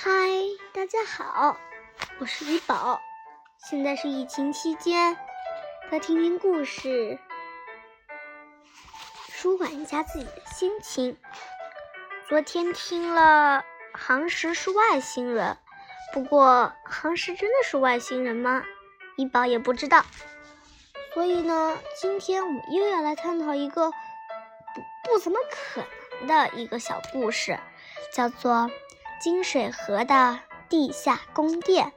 嗨，大家好，我是李宝。现在是疫情期间，来听听故事，舒缓一下自己的心情。昨天听了杭石是外星人，不过杭石真的是外星人吗？李宝也不知道。所以呢，今天我们又要来探讨一个不不怎么可能的一个小故事，叫做。金水河的地下宫殿，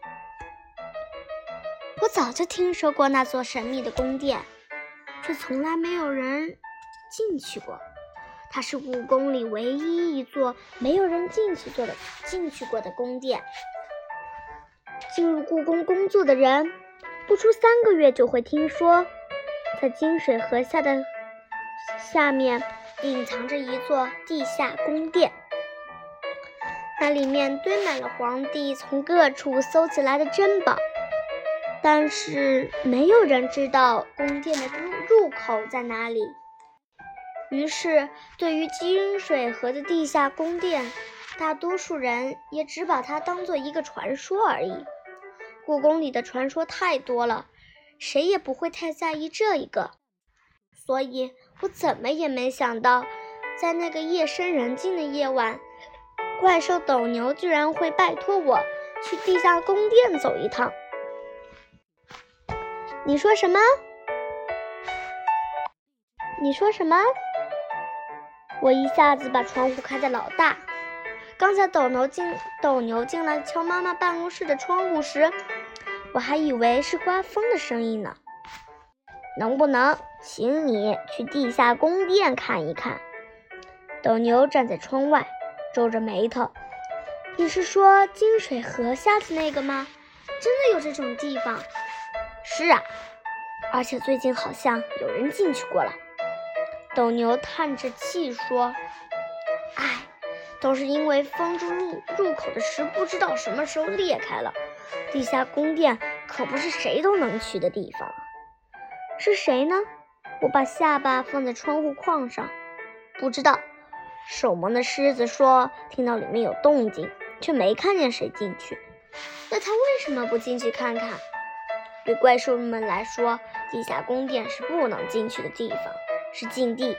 我早就听说过那座神秘的宫殿，却从来没有人进去过。它是故宫里唯一一座没有人进去过的进去过的宫殿。进入故宫工作的人，不出三个月就会听说，在金水河下的下面隐藏着一座地下宫殿。那里面堆满了皇帝从各处搜集来的珍宝，但是没有人知道宫殿的入入口在哪里。于是，对于金水河的地下宫殿，大多数人也只把它当做一个传说而已。故宫里的传说太多了，谁也不会太在意这一个。所以我怎么也没想到，在那个夜深人静的夜晚。怪兽斗牛居然会拜托我去地下宫殿走一趟？你说什么？你说什么？我一下子把窗户开的老大。刚才斗牛进斗牛进来敲妈妈办公室的窗户时，我还以为是刮风的声音呢。能不能请你去地下宫殿看一看？斗牛站在窗外。皱着眉头，你是说金水河下的那个吗？真的有这种地方？是啊，而且最近好像有人进去过了。斗牛叹着气说：“唉，都是因为封住入入口的石不知道什么时候裂开了。地下宫殿可不是谁都能去的地方。是谁呢？”我把下巴放在窗户框上，不知道。守门的狮子说：“听到里面有动静，却没看见谁进去。那他为什么不进去看看？”对怪兽们来说，地下宫殿是不能进去的地方，是禁地。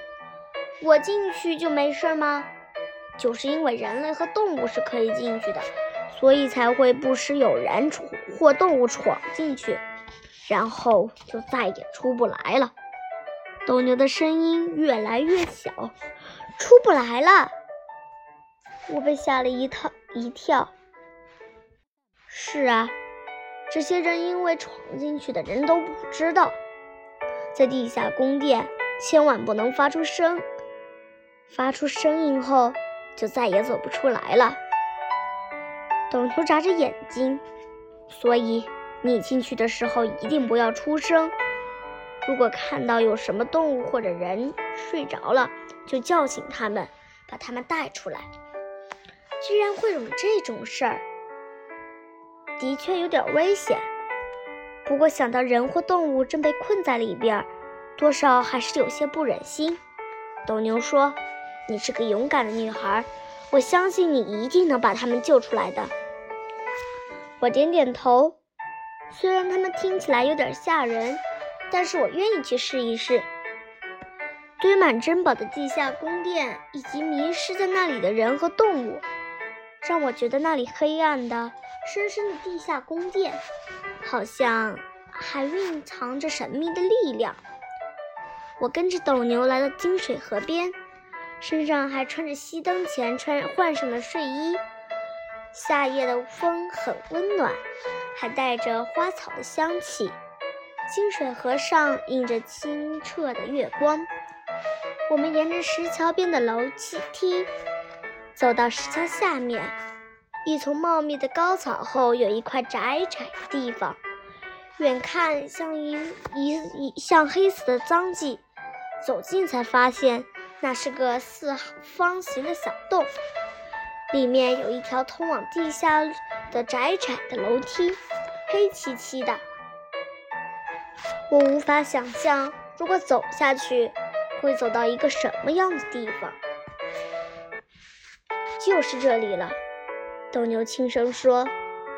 我进去就没事吗？就是因为人类和动物是可以进去的，所以才会不时有人或动物闯进去，然后就再也出不来了。斗牛的声音越来越小。出不来了，我被吓了一套一跳。是啊，这些人因为闯进去的人都不知道，在地下宫殿千万不能发出声，发出声音后就再也走不出来了。斗牛眨着眼睛，所以你进去的时候一定不要出声。如果看到有什么动物或者人睡着了，就叫醒他们，把他们带出来。居然会有这种事儿，的确有点危险。不过想到人或动物正被困在里边，多少还是有些不忍心。斗牛说：“你是个勇敢的女孩，我相信你一定能把他们救出来的。”我点点头，虽然他们听起来有点吓人。但是我愿意去试一试。堆满珍宝的地下宫殿，以及迷失在那里的人和动物，让我觉得那里黑暗的、深深的地下宫殿，好像还蕴藏着神秘的力量。我跟着斗牛来到金水河边，身上还穿着熄灯前穿换上的睡衣。夏夜的风很温暖，还带着花草的香气。金水河上映着清澈的月光，我们沿着石桥边的楼梯梯走到石桥下面，一丛茂密的高草后有一块窄窄的地方，远看像一一一像黑色的脏迹，走近才发现那是个四方形的小洞，里面有一条通往地下的窄窄的楼梯，黑漆漆的。我无法想象，如果走下去，会走到一个什么样的地方。就是这里了，斗牛轻声说：“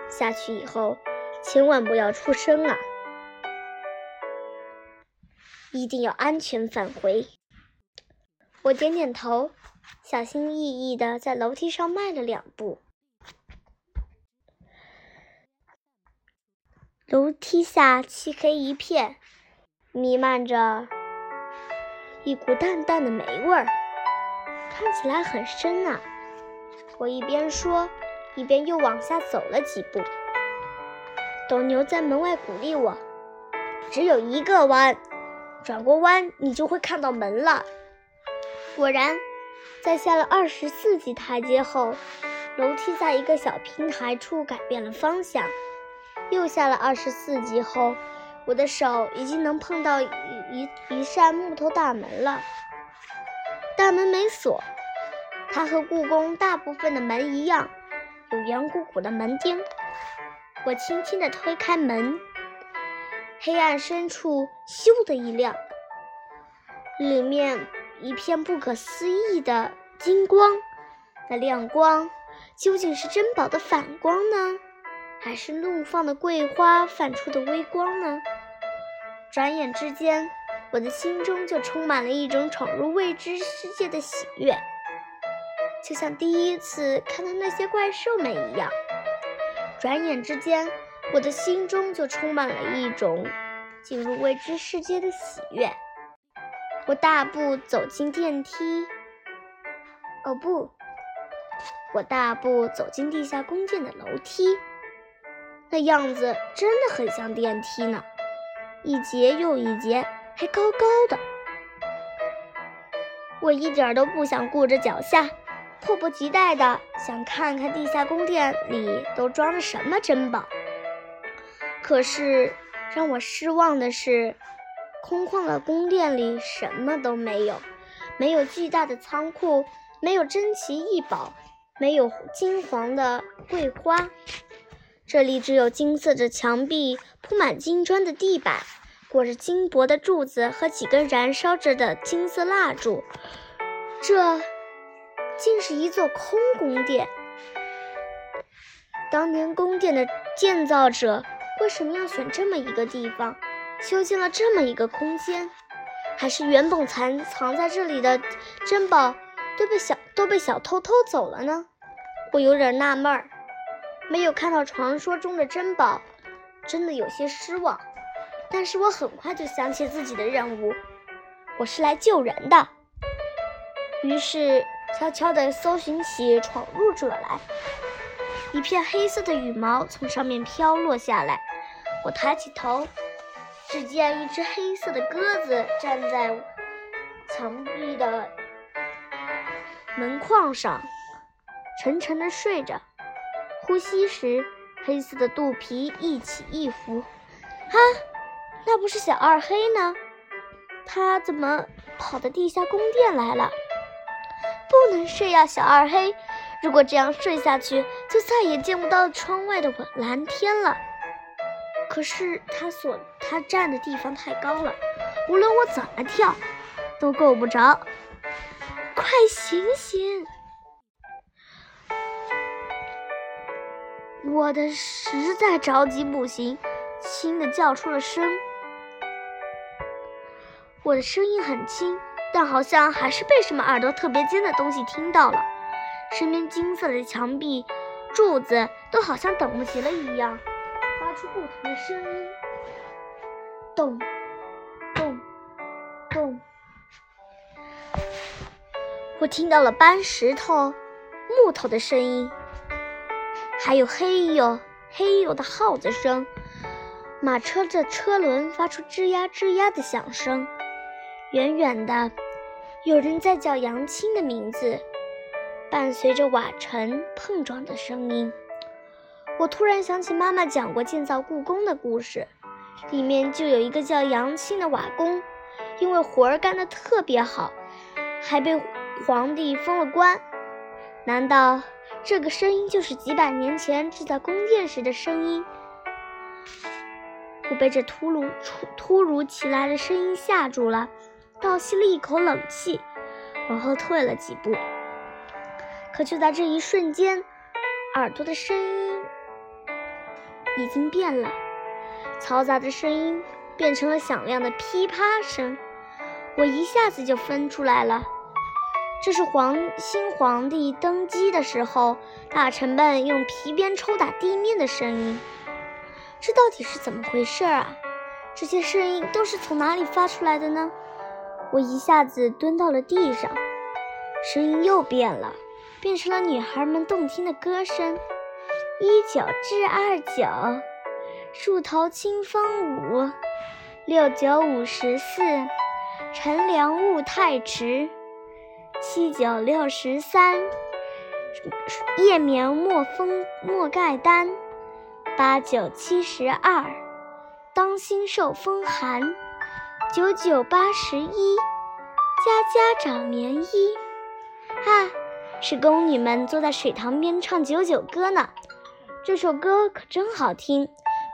下去以后，千万不要出声啊，一定要安全返回。”我点点头，小心翼翼地在楼梯上迈了两步。楼梯下漆黑一片，弥漫着一股淡淡的霉味儿，看起来很深啊。我一边说，一边又往下走了几步。斗牛在门外鼓励我：“只有一个弯，转过弯，你就会看到门了。”果然，在下了二十四级台阶后，楼梯在一个小平台处改变了方向。又下了二十四级后，我的手已经能碰到一一一扇木头大门了。大门没锁，它和故宫大部分的门一样，有圆鼓鼓的门钉。我轻轻地推开门，黑暗深处咻的一亮，里面一片不可思议的金光。那亮光究竟是珍宝的反光呢？还是怒放的桂花泛出的微光呢？转眼之间，我的心中就充满了一种闯入未知世界的喜悦，就像第一次看到那些怪兽们一样。转眼之间，我的心中就充满了一种进入未知世界的喜悦。我大步走进电梯，哦不，我大步走进地下宫殿的楼梯。那样子真的很像电梯呢，一节又一节，还高高的。我一点都不想顾着脚下，迫不及待的想看看地下宫殿里都装着什么珍宝。可是让我失望的是，空旷的宫殿里什么都没有，没有巨大的仓库，没有珍奇异宝，没有金黄的桂花。这里只有金色的墙壁，铺满金砖的地板，裹着金箔的柱子和几根燃烧着的金色蜡烛。这竟是一座空宫殿。当年宫殿的建造者为什么要选这么一个地方，修建了这么一个空间？还是原本藏藏在这里的珍宝都被小都被小偷偷走了呢？我有点纳闷儿。没有看到传说中的珍宝，真的有些失望。但是我很快就想起自己的任务，我是来救人的。于是悄悄地搜寻起闯入者来。一片黑色的羽毛从上面飘落下来，我抬起头，只见一只黑色的鸽子站在墙壁的门框上，沉沉地睡着。呼吸时，黑色的肚皮一起一伏。啊，那不是小二黑呢？他怎么跑到地下宫殿来了？不能睡呀，小二黑！如果这样睡下去，就再也见不到窗外的蓝天了。可是他所他站的地方太高了，无论我怎么跳，都够不着。快醒醒！我的实在着急不行，轻的叫出了声。我的声音很轻，但好像还是被什么耳朵特别尖的东西听到了。身边金色的墙壁、柱子都好像等不及了一样，发出不同的声音：咚咚咚。我听到了搬石头、木头的声音。还有嘿呦嘿呦的号子声，马车的车轮发出吱呀吱呀的响声。远远的，有人在叫杨青的名字，伴随着瓦尘碰撞的声音。我突然想起妈妈讲过建造故宫的故事，里面就有一个叫杨青的瓦工，因为活儿干得特别好，还被皇帝封了官。难道？这个声音就是几百年前制造宫殿时的声音。我被这突如突突如其来的声音吓住了，倒吸了一口冷气，往后退了几步。可就在这一瞬间，耳朵的声音已经变了，嘈杂的声音变成了响亮的噼啪声。我一下子就分出来了，这是皇新皇帝登基的时候，大臣们用皮鞭抽打地面的声音。这到底是怎么回事啊？这些声音都是从哪里发出来的呢？我一下子蹲到了地上，声音又变了，变成了女孩们动听的歌声：一九至二九，树头清风舞；六九五十四。乘凉雾太迟，七九六十三。夜眠莫风莫盖单，八九七十二。当心受风寒，九九八十一。家家长棉衣。啊，是宫女们坐在水塘边唱九九歌呢。这首歌可真好听。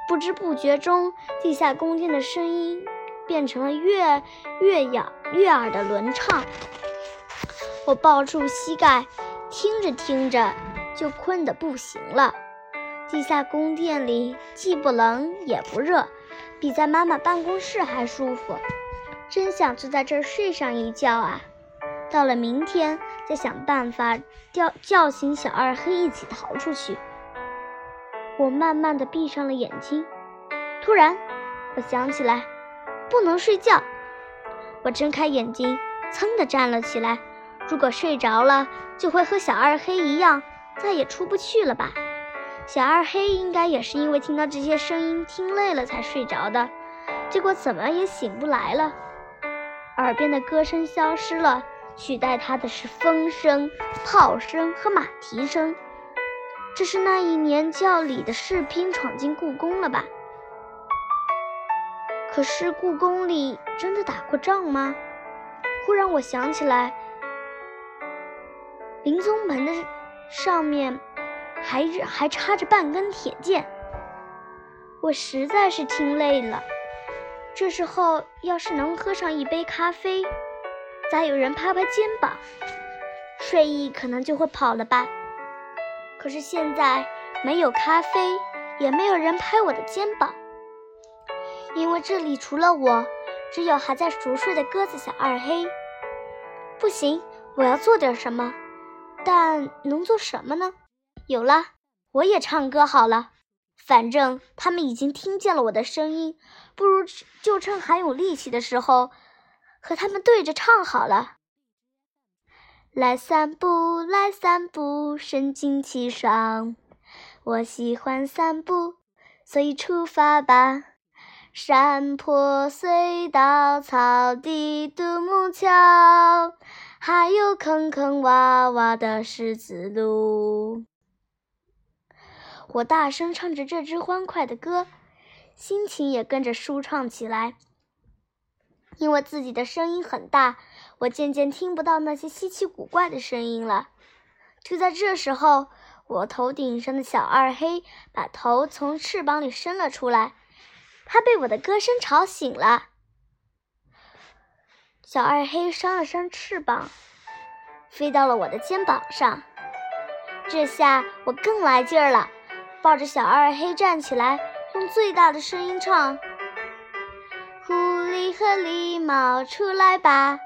不知不觉中，地下宫殿的声音。变成了悦悦耳悦耳的轮唱，我抱住膝盖，听着听着就困得不行了。地下宫殿里既不冷也不热，比在妈妈办公室还舒服，真想就在这儿睡上一觉啊！到了明天再想办法叫叫醒小二黑一起逃出去。我慢慢的闭上了眼睛，突然我想起来。不能睡觉，我睁开眼睛，噌地站了起来。如果睡着了，就会和小二黑一样，再也出不去了吧？小二黑应该也是因为听到这些声音听累了才睡着的，结果怎么也醒不来了。耳边的歌声消失了，取代他的是风声、炮声和马蹄声。这是那一年教里的士兵闯进故宫了吧？可是故宫里真的打过仗吗？忽然我想起来，临宗门的上面还还插着半根铁剑。我实在是听累了，这时候要是能喝上一杯咖啡，再有人拍拍肩膀，睡意可能就会跑了吧。可是现在没有咖啡，也没有人拍我的肩膀。因为这里除了我，只有还在熟睡的鸽子小二黑。不行，我要做点什么，但能做什么呢？有了，我也唱歌好了。反正他们已经听见了我的声音，不如就趁还有力气的时候，和他们对着唱好了。来散步，来散步，神清气爽。我喜欢散步，所以出发吧。山坡、隧道、草地、独木桥，还有坑坑洼洼的石子路。我大声唱着这支欢快的歌，心情也跟着舒畅起来。因为自己的声音很大，我渐渐听不到那些稀奇古怪的声音了。就在这时候，我头顶上的小二黑把头从翅膀里伸了出来。他被我的歌声吵醒了，小二黑扇了扇翅膀，飞到了我的肩膀上。这下我更来劲儿了，抱着小二黑站起来，用最大的声音唱：“狐狸和狸猫出来吧，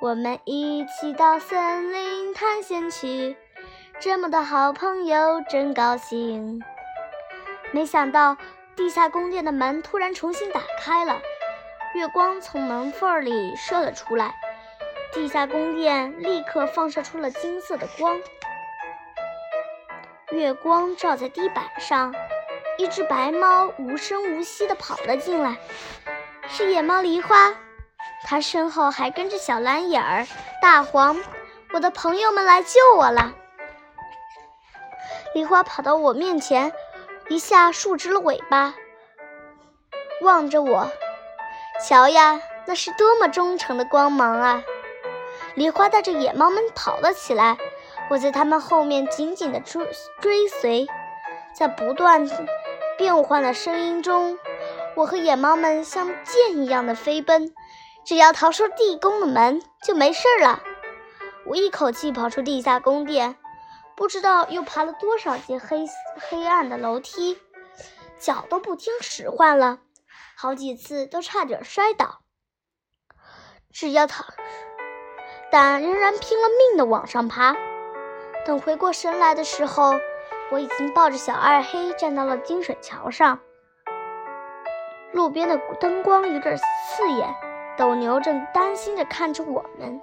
我们一起到森林探险去，这么多好朋友真高兴。”没想到。地下宫殿的门突然重新打开了，月光从门缝里射了出来，地下宫殿立刻放射出了金色的光。月光照在地板上，一只白猫无声无息地跑了进来，是野猫梨花，它身后还跟着小蓝眼儿、大黄，我的朋友们来救我了。梨花跑到我面前。一下竖直了尾巴，望着我，瞧呀，那是多么忠诚的光芒啊！梨花带着野猫们跑了起来，我在它们后面紧紧地追追随，在不断变换的声音中，我和野猫们像箭一样的飞奔，只要逃出地宫的门就没事了。我一口气跑出地下宫殿。不知道又爬了多少节黑黑暗的楼梯，脚都不听使唤了，好几次都差点摔倒。只要他，但仍然拼了命的往上爬。等回过神来的时候，我已经抱着小二黑站到了金水桥上。路边的灯光有点刺眼，斗牛正担心着看着我们。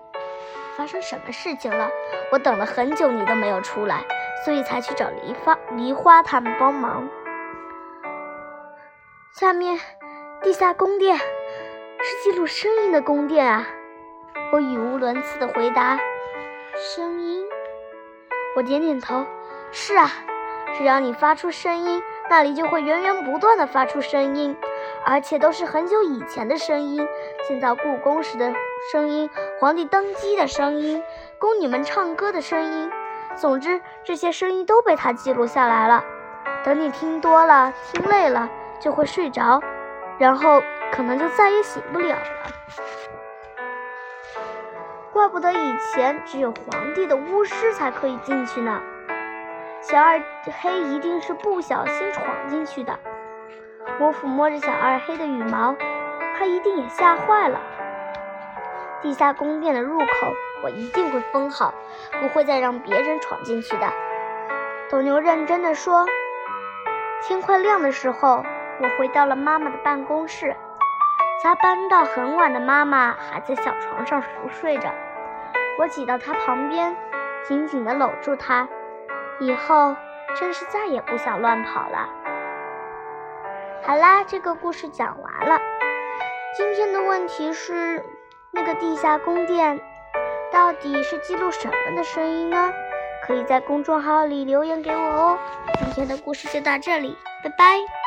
发生什么事情了？我等了很久，你都没有出来，所以才去找梨花、梨花他们帮忙。下面，地下宫殿是记录声音的宫殿啊！我语无伦次的回答：“声音。”我点点头：“是啊，只要你发出声音，那里就会源源不断的发出声音。”而且都是很久以前的声音，建造故宫时的声音，皇帝登基的声音，宫女们唱歌的声音。总之，这些声音都被他记录下来了。等你听多了、听累了，就会睡着，然后可能就再也醒不了了。怪不得以前只有皇帝的巫师才可以进去呢。小二黑一定是不小心闯进去的。我抚摸着小二黑的羽毛，他一定也吓坏了。地下宫殿的入口，我一定会封好，不会再让别人闯进去的。斗牛认真地说。天快亮的时候，我回到了妈妈的办公室。加班到很晚的妈妈还在小床上熟睡着。我挤到她旁边，紧紧地搂住她。以后真是再也不想乱跑了。好啦，这个故事讲完了。今天的问题是，那个地下宫殿到底是记录什么的声音呢？可以在公众号里留言给我哦。今天的故事就到这里，拜拜。